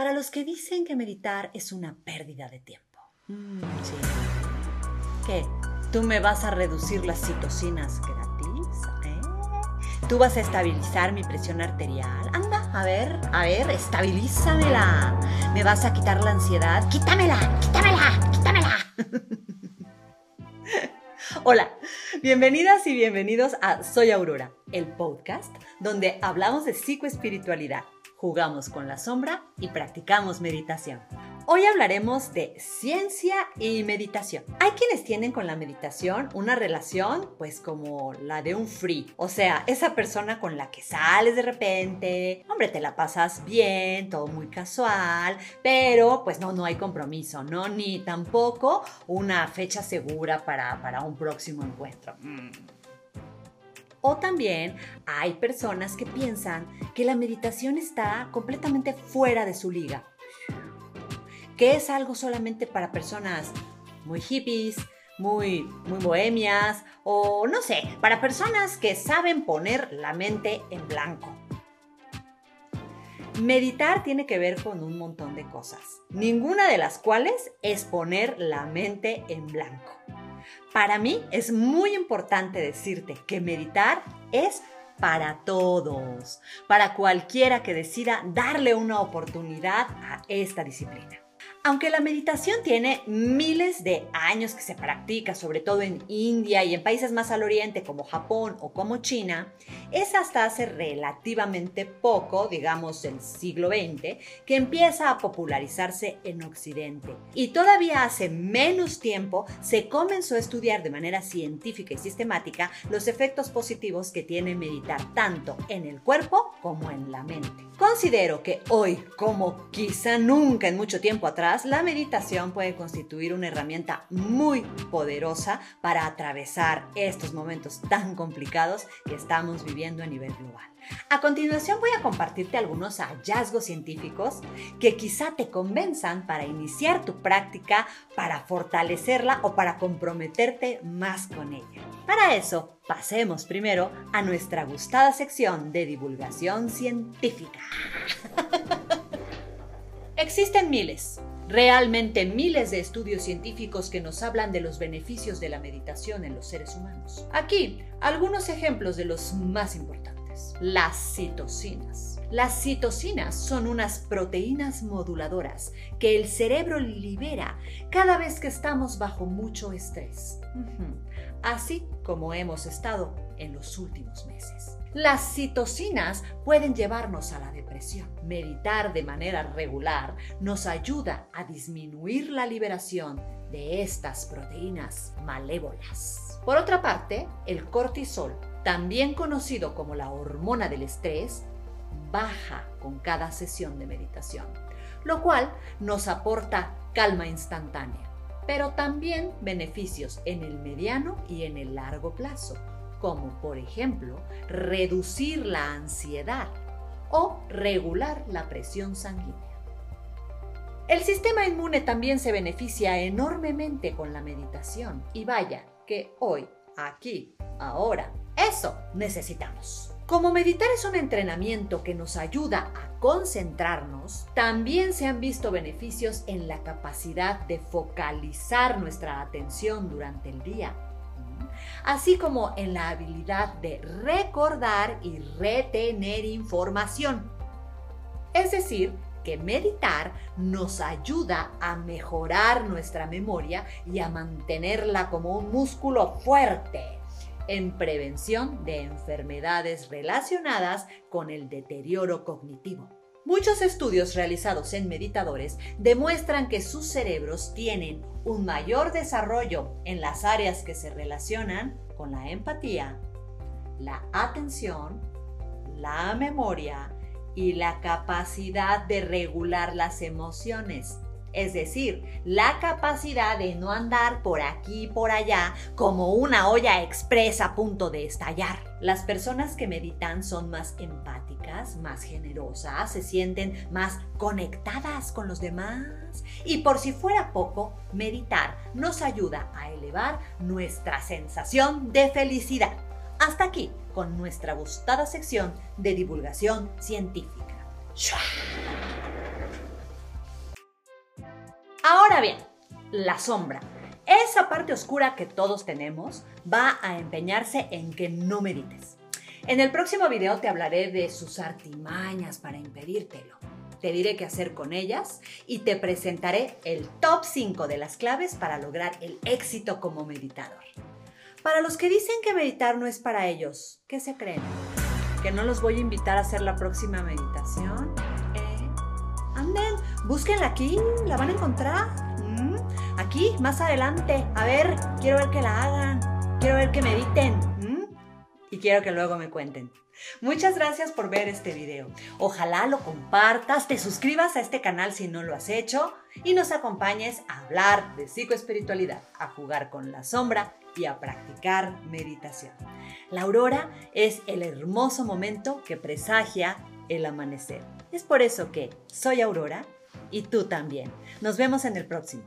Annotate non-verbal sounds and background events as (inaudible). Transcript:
para los que dicen que meditar es una pérdida de tiempo. Mm, sí. ¿Qué? ¿Tú me vas a reducir las citocinas gratis? ¿Eh? ¿Tú vas a estabilizar mi presión arterial? Anda, a ver, a ver, estabilízamela. ¿Me vas a quitar la ansiedad? ¡Quítamela! ¡Quítamela! ¡Quítamela! (laughs) Hola, bienvenidas y bienvenidos a Soy Aurora, el podcast donde hablamos de psicoespiritualidad, jugamos con la sombra y practicamos meditación. Hoy hablaremos de ciencia y meditación. Hay quienes tienen con la meditación una relación pues como la de un free, o sea, esa persona con la que sales de repente, hombre, te la pasas bien, todo muy casual, pero pues no, no hay compromiso, ¿no? Ni tampoco una fecha segura para, para un próximo encuentro. Mm. O también hay personas que piensan que la meditación está completamente fuera de su liga que es algo solamente para personas muy hippies, muy, muy bohemias o no sé, para personas que saben poner la mente en blanco. Meditar tiene que ver con un montón de cosas, ninguna de las cuales es poner la mente en blanco. Para mí es muy importante decirte que meditar es para todos, para cualquiera que decida darle una oportunidad a esta disciplina. Aunque la meditación tiene miles de años que se practica, sobre todo en India y en países más al oriente como Japón o como China, es hasta hace relativamente poco, digamos el siglo XX, que empieza a popularizarse en Occidente. Y todavía hace menos tiempo se comenzó a estudiar de manera científica y sistemática los efectos positivos que tiene meditar tanto en el cuerpo como en la mente. Considero que hoy, como quizá nunca en mucho tiempo atrás, la meditación puede constituir una herramienta muy poderosa para atravesar estos momentos tan complicados que estamos viviendo a nivel global. A continuación voy a compartirte algunos hallazgos científicos que quizá te convenzan para iniciar tu práctica, para fortalecerla o para comprometerte más con ella. Para eso, pasemos primero a nuestra gustada sección de divulgación científica. (laughs) Existen miles, realmente miles de estudios científicos que nos hablan de los beneficios de la meditación en los seres humanos. Aquí, algunos ejemplos de los más importantes. Las citocinas. Las citocinas son unas proteínas moduladoras que el cerebro libera cada vez que estamos bajo mucho estrés, así como hemos estado en los últimos meses. Las citocinas pueden llevarnos a la depresión. Meditar de manera regular nos ayuda a disminuir la liberación de estas proteínas malévolas. Por otra parte, el cortisol, también conocido como la hormona del estrés, baja con cada sesión de meditación, lo cual nos aporta calma instantánea, pero también beneficios en el mediano y en el largo plazo como por ejemplo reducir la ansiedad o regular la presión sanguínea. El sistema inmune también se beneficia enormemente con la meditación y vaya que hoy, aquí, ahora, eso necesitamos. Como meditar es un entrenamiento que nos ayuda a concentrarnos, también se han visto beneficios en la capacidad de focalizar nuestra atención durante el día así como en la habilidad de recordar y retener información. Es decir, que meditar nos ayuda a mejorar nuestra memoria y a mantenerla como un músculo fuerte en prevención de enfermedades relacionadas con el deterioro cognitivo. Muchos estudios realizados en meditadores demuestran que sus cerebros tienen un mayor desarrollo en las áreas que se relacionan con la empatía, la atención, la memoria y la capacidad de regular las emociones es decir, la capacidad de no andar por aquí y por allá como una olla expresa a punto de estallar. Las personas que meditan son más empáticas, más generosas, se sienten más conectadas con los demás. Y por si fuera poco, meditar nos ayuda a elevar nuestra sensación de felicidad. Hasta aquí con nuestra gustada sección de divulgación científica. Ahora bien, la sombra. Esa parte oscura que todos tenemos va a empeñarse en que no medites. En el próximo video te hablaré de sus artimañas para impedírtelo. Te diré qué hacer con ellas y te presentaré el top 5 de las claves para lograr el éxito como meditador. Para los que dicen que meditar no es para ellos, ¿qué se creen? ¿Que no los voy a invitar a hacer la próxima meditación? Búsquenla aquí, la van a encontrar. ¿Mm? Aquí, más adelante. A ver, quiero ver que la hagan. Quiero ver que mediten. ¿Mm? Y quiero que luego me cuenten. Muchas gracias por ver este video. Ojalá lo compartas, te suscribas a este canal si no lo has hecho y nos acompañes a hablar de psicoespiritualidad, a jugar con la sombra y a practicar meditación. La aurora es el hermoso momento que presagia el amanecer. Es por eso que soy Aurora y tú también. Nos vemos en el próximo.